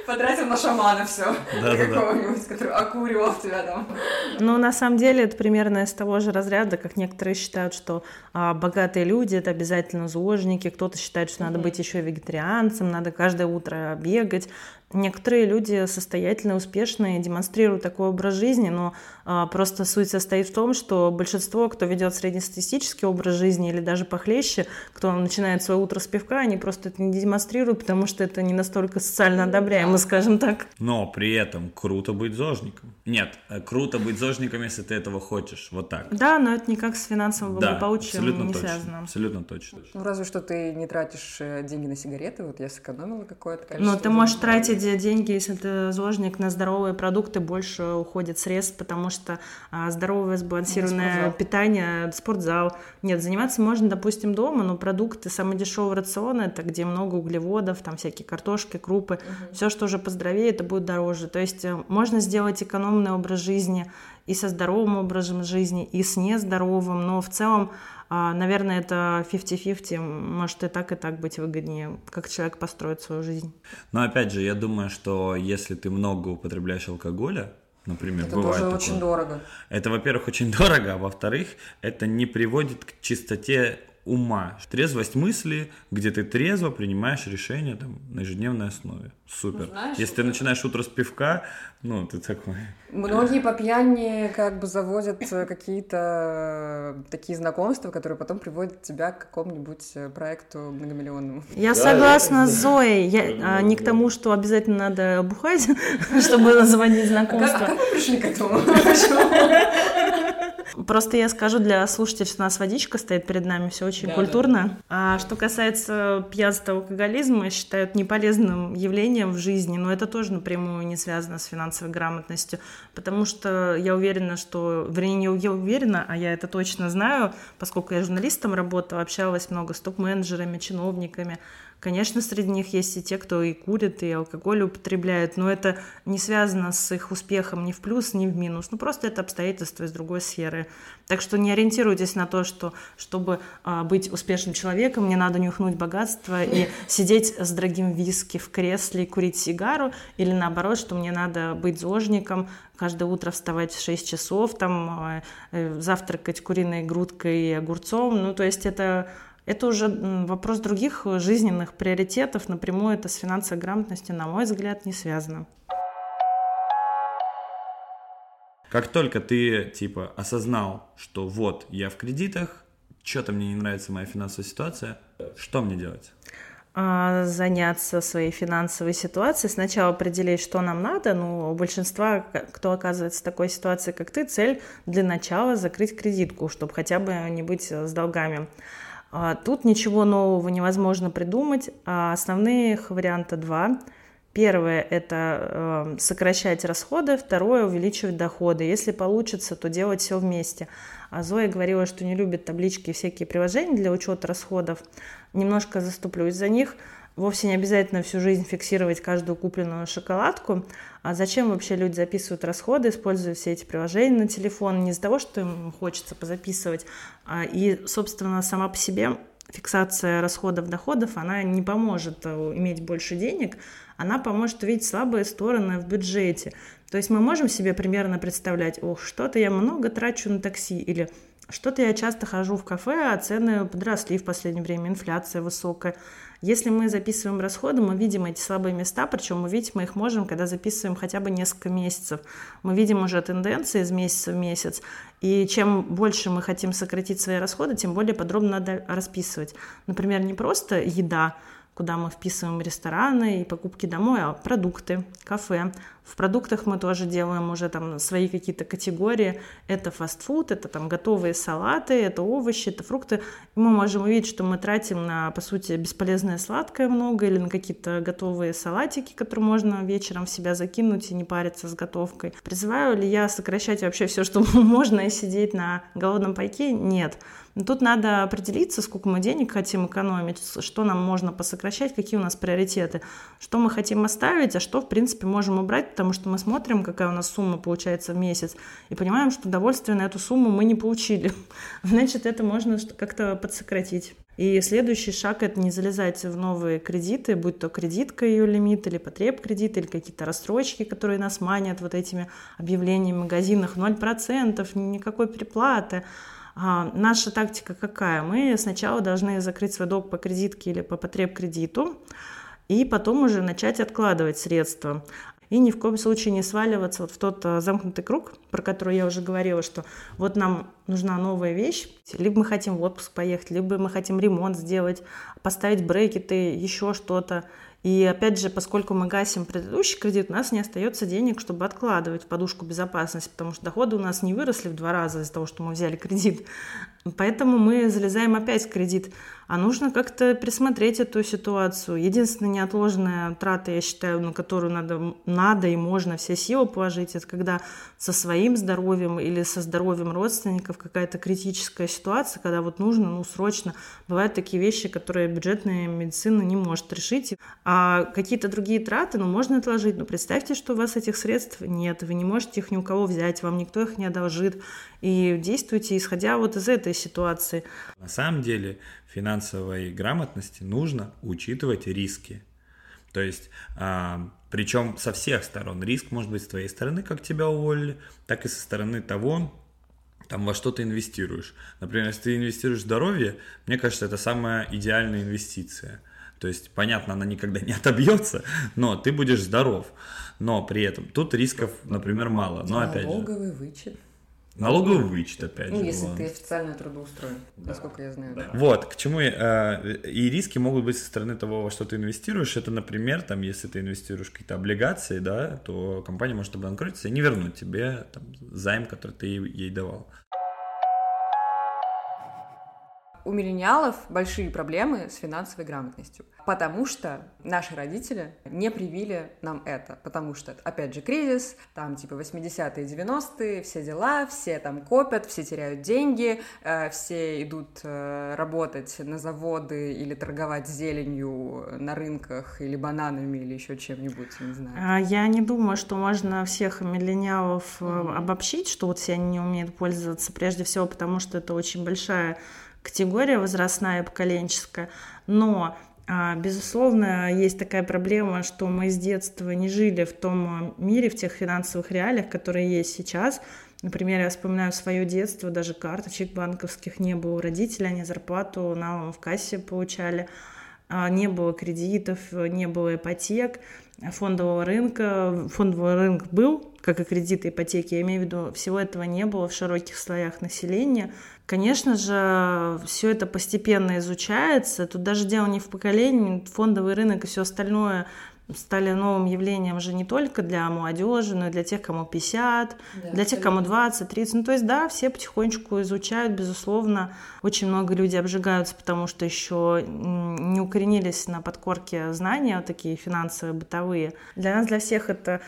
Потратил на шамана все. Да-да-да. Какого-нибудь, который окуривал тебя там. Ну, на самом деле, это примерно из того же разряда, как некоторые считают, что а, богатые люди это обязательно зожники, кто-то считает, что надо быть еще вегетарианцем, надо каждое утро бегать. Некоторые люди состоятельные, успешные, демонстрируют такой образ жизни, но а, просто суть состоит в том, что большинство, кто ведет среднестатистический образ жизни или даже похлеще, кто начинает свое утро с пивка, они просто это не демонстрируют, потому что это не настолько социально одобряемо, скажем так. Но при этом круто быть зожником. Нет, э, круто быть зожником, если ты этого хочешь. Вот так. Да, но это никак с финансовым Да, благополучием абсолютно не точно. связано. Абсолютно точно. Ну, разве что ты не тратишь э, деньги на сигареты, вот я сэкономила какое-то количество. Но Ну, ты можешь денег. Тратить деньги, если ты зожник, на здоровые продукты, больше уходит средств, потому что а, здоровое сбалансированное спортзал. питание, спортзал. Нет, заниматься можно, допустим, дома, но продукты, самый дешевый рацион, это где много углеводов, там всякие картошки, крупы, все, что уже поздоровее, это будет дороже. То есть э, можно сделать экономный образ жизни и со здоровым образом жизни, и с нездоровым, но в целом Наверное, это 50-50, может и так, и так быть выгоднее, как человек построит свою жизнь. Но опять же, я думаю, что если ты много употребляешь алкоголя, например, Это бывает тоже такое. очень дорого. Это, во-первых, очень дорого, а во-вторых, это не приводит к чистоте ума. Трезвость мысли, где ты трезво принимаешь решения там, на ежедневной основе. Супер. Ну, знаешь, Если ты начинаешь утро с пивка, ну, ты такой... Многие по пьяни как бы заводят э, какие-то э, такие знакомства, которые потом приводят тебя к какому-нибудь э, проекту многомиллионному. Я согласна с Зоей. Я, а, не к тому, что обязательно надо бухать, чтобы заводить А как, а знакомства. как мы пришли к этому? Просто я скажу для слушателей, что у нас водичка стоит перед нами, все очень культурно. А что касается пьянства алкоголизма, я считаю это неполезным явлением в жизни, но это тоже напрямую не связано с финансовой грамотностью, потому что я уверена, что, вернее, не я уверена, а я это точно знаю, поскольку я журналистом работала, общалась много с топ-менеджерами, чиновниками, Конечно, среди них есть и те, кто и курит, и алкоголь употребляет, но это не связано с их успехом ни в плюс, ни в минус. Ну, просто это обстоятельства из другой сферы. Так что не ориентируйтесь на то, что чтобы а, быть успешным человеком, мне надо нюхнуть богатство и сидеть с дорогим виски в кресле и курить сигару, или наоборот, что мне надо быть зожником, каждое утро вставать в 6 часов, там, а, э, завтракать куриной грудкой и огурцом. Ну, то есть это это уже вопрос других жизненных приоритетов. Напрямую это с финансовой грамотностью, на мой взгляд, не связано. Как только ты, типа, осознал, что вот, я в кредитах, что-то мне не нравится моя финансовая ситуация, что мне делать? А, заняться своей финансовой ситуацией, сначала определить, что нам надо, ну, у большинства, кто оказывается в такой ситуации, как ты, цель для начала закрыть кредитку, чтобы хотя бы не быть э, с долгами. А, Тут ничего нового невозможно придумать, а основных варианта два. Первое – это э, сокращать расходы, второе – увеличивать доходы. Если получится, то делать все вместе. А Зоя говорила, что не любит таблички и всякие приложения для учета расходов. Немножко заступлюсь за них. Вовсе не обязательно всю жизнь фиксировать каждую купленную шоколадку. А зачем вообще люди записывают расходы, используя все эти приложения на телефон? Не из-за того, что им хочется позаписывать. а И, собственно, сама по себе фиксация расходов, доходов, она не поможет э, иметь больше денег, она поможет увидеть слабые стороны в бюджете. То есть мы можем себе примерно представлять, ох, что-то я много трачу на такси, или что-то я часто хожу в кафе, а цены подросли в последнее время, инфляция высокая. Если мы записываем расходы, мы видим эти слабые места, причем увидеть мы их можем, когда записываем хотя бы несколько месяцев. Мы видим уже тенденции из месяца в месяц, и чем больше мы хотим сократить свои расходы, тем более подробно надо расписывать. Например, не просто еда, куда мы вписываем рестораны и покупки домой, а продукты, кафе, В продуктах мы тоже делаем уже там свои какие-то категории. Это фастфуд, это там готовые салаты, это овощи, это фрукты. И мы можем увидеть, что мы тратим на, по сути, бесполезное сладкое много или на какие-то готовые салатики, которые можно вечером в себя закинуть и не париться с готовкой. Призываю ли я сокращать вообще все, что можно, и сидеть на голодном пайке? Нет. Но тут надо определиться, сколько мы денег хотим экономить, что нам можно посокращать, какие у нас приоритеты, что мы хотим оставить, а что, в принципе, можем убрать, потому что мы смотрим, какая у нас сумма получается в месяц, и понимаем, что удовольствие на эту сумму мы не получили. Значит, это можно как-то подсократить. И следующий шаг — это не залезать в новые кредиты, будь то кредитка ее лимит, или потреб кредит, или какие-то рассрочки, которые нас манят вот этими объявлениями в магазинах. 0%, никакой переплаты. А наша тактика какая? Мы сначала должны закрыть свой долг по кредитке или по потреб кредиту, и потом уже начать откладывать средства. И ни в коем случае не сваливаться вот в тот а, замкнутый круг, про который я уже говорила, что вот нам нужна новая вещь, либо мы хотим в отпуск поехать, либо мы хотим ремонт сделать, поставить брекеты, еще что-то. И опять же, поскольку мы гасим предыдущий кредит, у нас не остается денег, чтобы откладывать в подушку безопасности, потому что доходы у нас не выросли в два раза из-за того, что мы взяли кредит. Поэтому мы залезаем опять в кредит а нужно как-то присмотреть эту ситуацию. Единственная неотложная трата, я считаю, на которую надо, надо и можно все силы положить, это когда со своим здоровьем или со здоровьем родственников какая-то критическая ситуация, когда вот нужно, ну, срочно. Бывают такие вещи, которые бюджетная медицина не может решить. А какие-то другие траты, ну, можно отложить. Но представьте, что у вас этих средств нет, вы не можете их ни у кого взять, вам никто их не одолжит. И действуйте, исходя вот из этой ситуации. На самом деле финансовой грамотности нужно учитывать риски. То есть, а, причем со всех сторон. Риск может быть с твоей стороны, как тебя уволили, так и со стороны того, там, во что ты инвестируешь. Например, если ты инвестируешь в здоровье, мне кажется, это самая идеальная инвестиция. То есть, понятно, она никогда не отобьется, но ты будешь здоров. Но при этом тут рисков, например, мало. Но опять же. Налоговый вычет. Налоговый вычет, опять ну, же. если вот. ты официально трудоустроен, да. насколько я знаю. Да. Вот, к чему э, и риски могут быть со стороны того, во что ты инвестируешь. Это, например, там, если ты инвестируешь в какие-то облигации, да, то компания может обанкротиться и не вернуть тебе там, займ, который ты ей давал у миллениалов большие проблемы с финансовой грамотностью, потому что наши родители не привили нам это, потому что, опять же, кризис, там типа 80-е, 90-е, все дела, все там копят, все теряют деньги, э, все идут э, работать на заводы или торговать зеленью на рынках или бананами или еще чем-нибудь, не знаю. А я не думаю, что можно всех миллениалов mm-hmm. обобщить, что вот все они не умеют пользоваться, прежде всего потому, что это очень большая категория возрастная и поколенческая, но а, Безусловно, есть такая проблема, что мы с детства не жили в том мире, в тех финансовых реалиях, которые есть сейчас. Например, я вспоминаю свое детство, даже карточек банковских не было у родителей, они зарплату налом в кассе получали, а, не было кредитов, не было ипотек, фондового рынка. Фондовый рынок был, как и кредиты, ипотеки, я имею в виду, всего этого не было в широких слоях населения. Конечно же, все это постепенно изучается. Тут даже дело не в поколении, фондовый рынок и все остальное стали новым явлением же не только для молодежи, но и для тех, кому 50, да, для тех, кому 20, 30. Ну, то есть, да, все потихонечку изучают, безусловно. Очень много людей обжигаются, потому что еще не укоренились на подкорке знания, вот такие финансовые, бытовые. Для нас, для всех это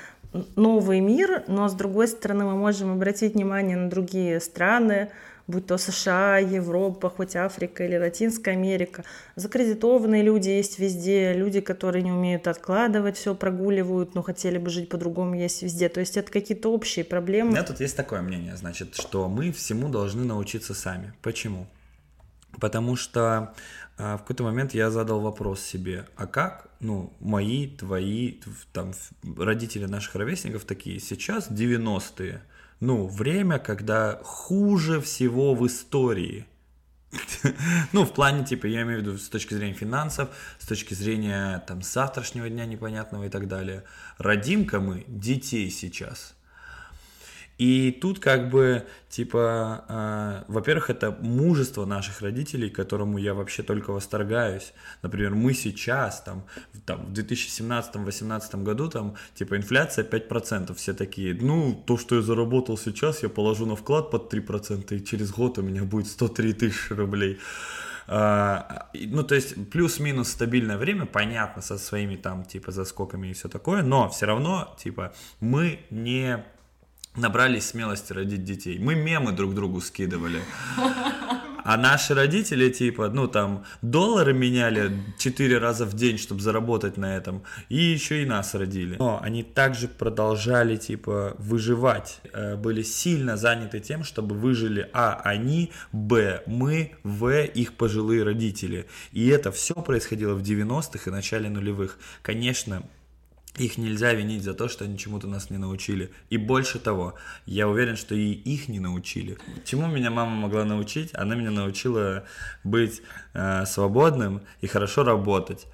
новый мир, но, с другой стороны, мы можем обратить внимание на другие страны, будь то США, Европа, хоть Африка или Латинская Америка. Закредитованные люди есть везде, люди, которые не умеют откладывать, все прогуливают, но хотели бы жить по-другому, есть везде. То есть это какие-то общие проблемы. У меня тут есть такое мнение, значит, что мы всему должны научиться сами. Почему? Потому что а, в какой-то момент я задал вопрос себе, а как, ну, мои, твои, там, родители наших ровесников такие, сейчас 90-е, ну, время, когда хуже всего в истории. ну, в плане, типа, я имею в виду с точки зрения финансов, с точки зрения, там, завтрашнего дня непонятного и так далее. Родим-ка мы детей сейчас. И тут как бы, типа, э, во-первых, это мужество наших родителей, которому я вообще только восторгаюсь. Например, мы сейчас, там, там в 2017-2018 году, там, типа, инфляция 5%, все такие, ну, то, что я заработал сейчас, я положу на вклад под 3%, и через год у меня будет 103 тысячи рублей. А, ну, то есть плюс-минус стабильное время, понятно, со своими там, типа, заскоками и все такое, но все равно, типа, мы не набрались смелости родить детей. Мы мемы друг другу скидывали. А наши родители, типа, ну там, доллары меняли четыре раза в день, чтобы заработать на этом, и еще и нас родили. Но они также продолжали, типа, выживать, Э, были сильно заняты тем, чтобы выжили, а, они, б, мы, в, их пожилые родители. И это все происходило в 90-х и начале нулевых. Конечно, их нельзя винить за то, что они чему-то нас не научили. И больше того, я уверен, что и их не научили. Чему меня мама могла научить? Она меня научила быть э, свободным и хорошо работать.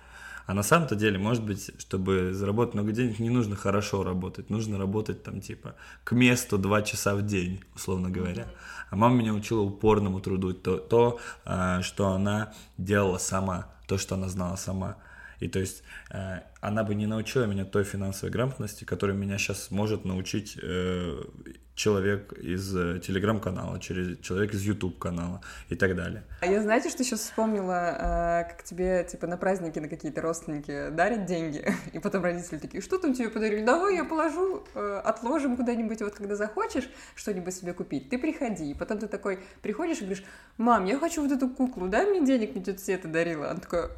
А на самом-то деле, может быть, чтобы заработать много денег, не нужно хорошо работать, нужно работать там типа к месту два часа в день, условно говоря. А мама меня учила упорному труду, то, то э, что она делала сама, то, что она знала сама. И то есть э, она бы не научила меня той финансовой грамотности, которой меня сейчас может научить э, человек из э, телеграм-канала, через человек из YouTube канала и так далее. А я, знаете, что сейчас вспомнила, э, как тебе, типа, на праздники на какие-то родственники дарят деньги, и потом родители такие, что там тебе подарили? Давай я положу, э, отложим куда-нибудь, вот когда захочешь что-нибудь себе купить, ты приходи. И потом ты такой приходишь и говоришь, мам, я хочу вот эту куклу, дай мне денег, мне тетя Света дарила. Она такая,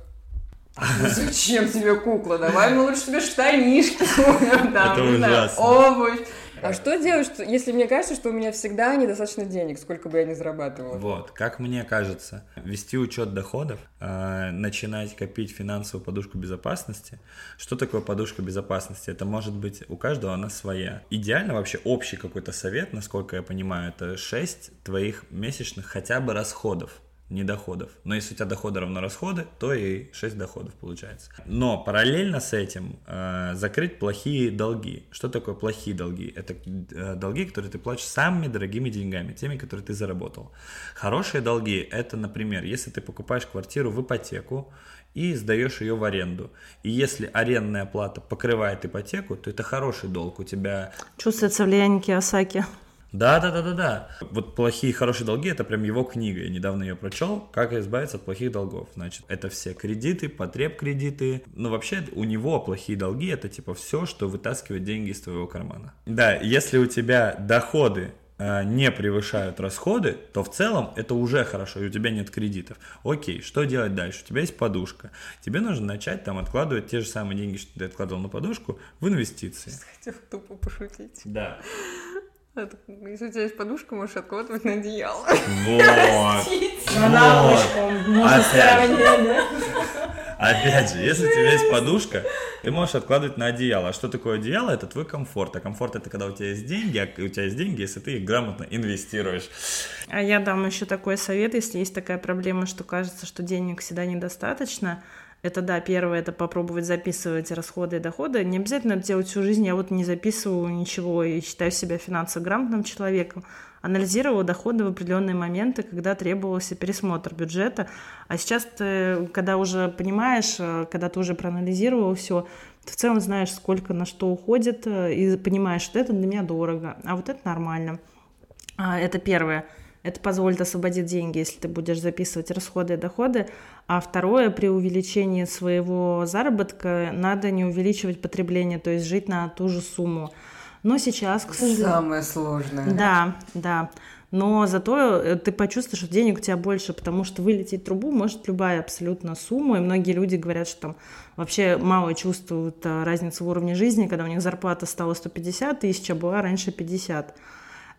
«Ну зачем тебе кукла? Давай мы лучше тебе штанишки купим, там, знаю, обувь. А что делать, что- если мне кажется, что у меня всегда недостаточно денег, сколько бы я ни зарабатывала? Вот, как мне кажется, вести учет доходов, э, начинать копить финансовую подушку безопасности. Что такое подушка безопасности? Это может быть у каждого она своя. Идеально вообще общий какой-то совет, насколько я понимаю, это 6 твоих месячных хотя бы расходов не доходов. Но если у тебя доходы равно расходы, то и 6 доходов получается. Но параллельно с этим э, закрыть плохие долги. Что такое плохие долги? Это э, долги, которые ты платишь самыми дорогими деньгами, теми, которые ты заработал. Хорошие долги это, например, если ты покупаешь квартиру в ипотеку, и сдаешь ее в аренду. И если арендная плата покрывает ипотеку, то это хороший долг. У тебя Чувствуется влияние Киосаки. Да, да, да, да, да. Вот плохие и хорошие долги это прям его книга. Я недавно ее прочел. Как избавиться от плохих долгов. Значит, это все кредиты, потреб кредиты. Ну, вообще, у него плохие долги это типа все, что вытаскивает деньги из твоего кармана. Да, если у тебя доходы э, не превышают расходы, то в целом это уже хорошо, и у тебя нет кредитов. Окей, что делать дальше? У тебя есть подушка. Тебе нужно начать там откладывать те же самые деньги, что ты откладывал на подушку, в инвестиции. Хотела тупо пошутить. Да. Если у тебя есть подушка, можешь откладывать на одеяло. Вот. Опять. Опять же, если у тебя есть подушка, ты можешь откладывать на одеяло. А что такое одеяло? Это твой комфорт. А комфорт это когда у тебя есть деньги, а у тебя есть деньги, если ты их грамотно инвестируешь. А я дам еще такой совет, если есть такая проблема, что кажется, что денег всегда недостаточно. Это да, первое, это попробовать записывать расходы и доходы. Не обязательно это делать всю жизнь. Я вот не записываю ничего и считаю себя финансово грамотным человеком. Анализировала доходы в определенные моменты, когда требовался пересмотр бюджета. А сейчас ты, когда уже понимаешь, э, когда ты уже проанализировал все, ты в целом знаешь, сколько на что уходит, э, и понимаешь, что это для меня дорого, а вот это нормально. А, Это первое. Это позволит освободить деньги, если ты будешь записывать расходы и доходы. А второе, при увеличении своего заработка надо не увеличивать потребление, то есть жить на ту же сумму. Но сейчас, к сожалению... Самое сложное. Да, да. Но зато э, ты почувствуешь, что денег у тебя больше, потому что вылететь трубу может любая абсолютно сумма. И многие люди говорят, что там вообще мало чувствуют а, разницу в уровне жизни, когда у них зарплата стала 150 тысяч, а была раньше 50.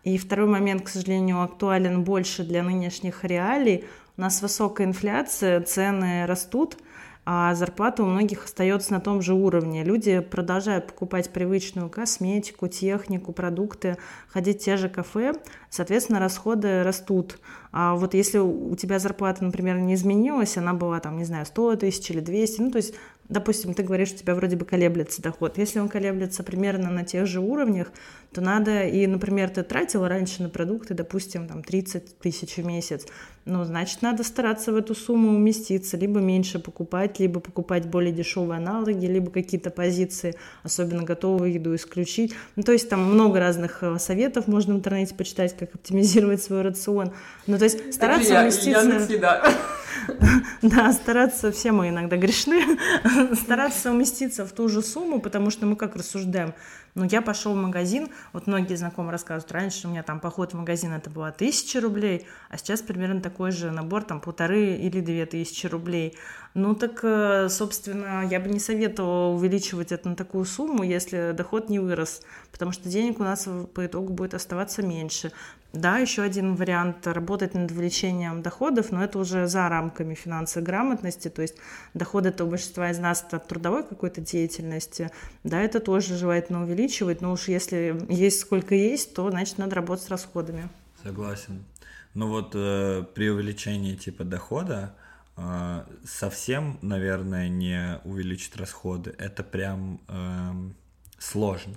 И второй момент, к сожалению, актуален больше для нынешних реалий. У нас высокая инфляция, цены растут, а зарплата у многих остается на том же уровне. Люди продолжают покупать привычную косметику, технику, продукты, ходить в те же кафе, соответственно, расходы растут. А вот если у тебя зарплата, например, не изменилась, она была там, не знаю, 100 тысяч или 200, ну то есть допустим, ты говоришь, у тебя вроде бы колеблется доход. Если он колеблется примерно на тех же уровнях, то надо, и, например, ты тратила раньше на продукты, допустим, там 30 тысяч в месяц, ну, значит, надо стараться в эту сумму уместиться, либо меньше покупать, либо покупать более дешевые аналоги, либо какие-то позиции, особенно готовую еду, исключить. Ну, то есть там много разных э, советов можно в интернете почитать, как оптимизировать свой рацион. Ну, то есть стараться я, уместиться... Я Да, стараться, все мы иногда грешны, стараться уместиться в ту же сумму, потому что мы как рассуждаем, ну, я пошел в магазин, вот многие знакомые рассказывают, раньше у меня там поход в магазин это было тысяча рублей, а сейчас примерно такой же набор, там полторы или две тысячи рублей. Ну, так, э, собственно, я бы не советовала увеличивать это на такую сумму, если доход не вырос, потому что денег у нас по итогу будет оставаться меньше. Да, еще один вариант работать над увеличением доходов, но это уже за рамками финансовой грамотности, то есть доходы это у большинства из нас от трудовой какой-то деятельности, да, это тоже желательно увеличивать, но уж если есть сколько есть, то значит надо работать с расходами. Согласен. Ну вот э, при увеличении типа дохода э, совсем, наверное, не увеличить расходы, это прям э, сложно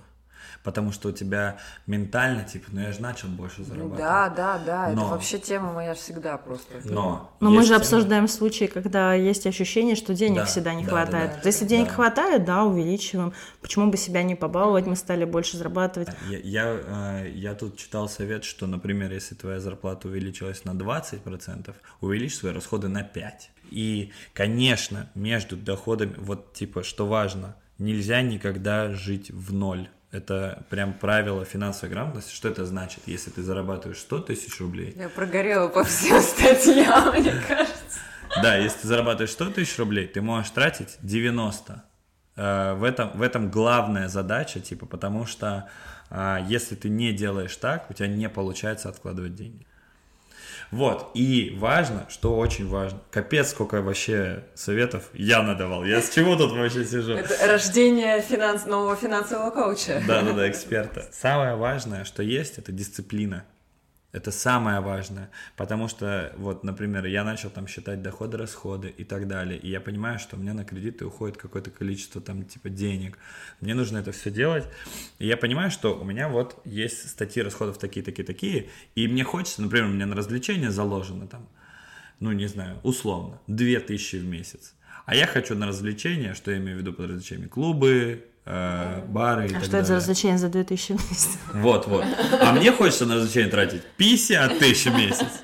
потому что у тебя ментально, типа, ну я же начал больше зарабатывать. Да, да, да, Но... это вообще тема моя всегда просто. Но, Но мы же тема... обсуждаем случаи, когда есть ощущение, что денег да, всегда не да, хватает. Да, да. Если денег да. хватает, да, увеличиваем. Почему бы себя не побаловать, мы стали больше зарабатывать. Я, я, э, я тут читал совет, что, например, если твоя зарплата увеличилась на 20%, увеличь свои расходы на 5%. И, конечно, между доходами, вот типа, что важно, нельзя никогда жить в ноль. Это прям правило финансовой грамотности. Что это значит, если ты зарабатываешь 100 тысяч рублей? Я прогорела по всем статьям, мне кажется. Да, если ты зарабатываешь 100 тысяч рублей, ты можешь тратить 90. Э, в этом, в этом главная задача, типа, потому что э, если ты не делаешь так, у тебя не получается откладывать деньги. Вот, и важно, что очень важно, капец, сколько вообще советов я надавал, я с чего тут вообще сижу? Это рождение финанс... нового финансового коуча. Да-да-да, эксперта. Самое важное, что есть, это дисциплина. Это самое важное, потому что, вот, например, я начал там считать доходы, расходы и так далее, и я понимаю, что у меня на кредиты уходит какое-то количество там типа денег, мне нужно это все делать, и я понимаю, что у меня вот есть статьи расходов такие, такие, такие, и мне хочется, например, у меня на развлечения заложено там, ну, не знаю, условно, 2000 в месяц, а я хочу на развлечения, что я имею в виду под развлечениями, клубы, э, бары и а так что далее. это за развлечение за 2000 в месяц? Вот, вот. А мне хочется на развлечение тратить 50 тысяч в месяц.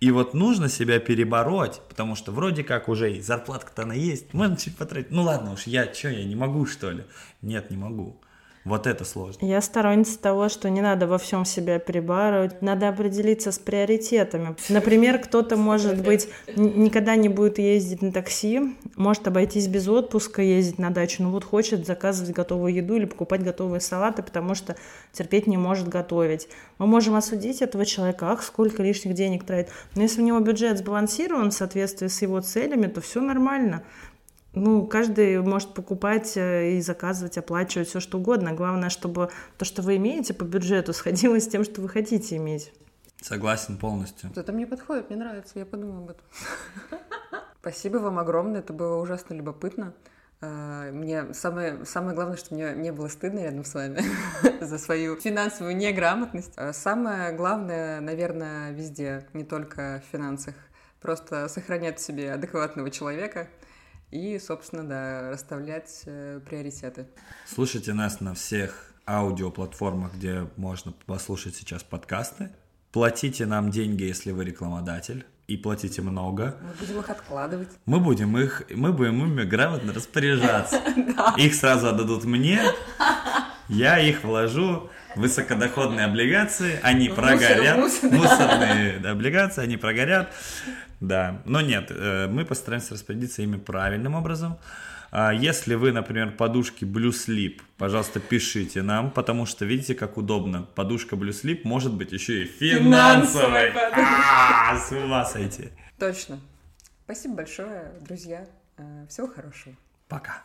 И вот нужно себя перебороть, потому что вроде как уже и зарплатка-то она есть, можно чуть потратить. Ну ладно уж, я что, я не могу что ли? Нет, не могу. Вот это сложно. Я сторонница того, что не надо во всем себя перебарывать, надо определиться с приоритетами. Например, кто-то, может быть, никогда не будет ездить на такси, может обойтись без отпуска, ездить на дачу, но вот хочет заказывать готовую еду или покупать готовые салаты, потому что терпеть не может готовить. Мы можем осудить этого человека, ах, сколько лишних денег тратит. Но если у него бюджет сбалансирован в соответствии с его целями, то все нормально. Ну, каждый может покупать э, и заказывать, оплачивать все что угодно. Главное, чтобы то, что вы имеете по бюджету, сходилось с тем, что вы хотите иметь. Согласен полностью. Это мне подходит, мне нравится, я подумаю об этом. Спасибо вам огромное, это было ужасно любопытно. Э, мне самое, самое главное, что мне не было стыдно рядом с вами за свою финансовую неграмотность. Э, самое главное, наверное, везде, не только в финансах, просто сохранять в себе адекватного человека – и, собственно, да, расставлять э, приоритеты. Слушайте нас на всех аудиоплатформах, где можно послушать сейчас подкасты. Платите нам деньги, если вы рекламодатель, и платите много. Мы будем их откладывать. Мы будем их, мы будем ими грамотно распоряжаться. Их сразу отдадут мне, я их вложу в высокодоходные облигации, они прогорят. Мусорные облигации, они прогорят. Да, но нет, э, мы постараемся распорядиться ими правильным образом. А если вы, например, подушки Blue Sleep, пожалуйста, пишите нам, потому что видите, как удобно. Подушка Blue Sleep может быть еще и финансовой. А, с ума сойти. Точно. Спасибо большое, друзья. Э, всего хорошего. Пока.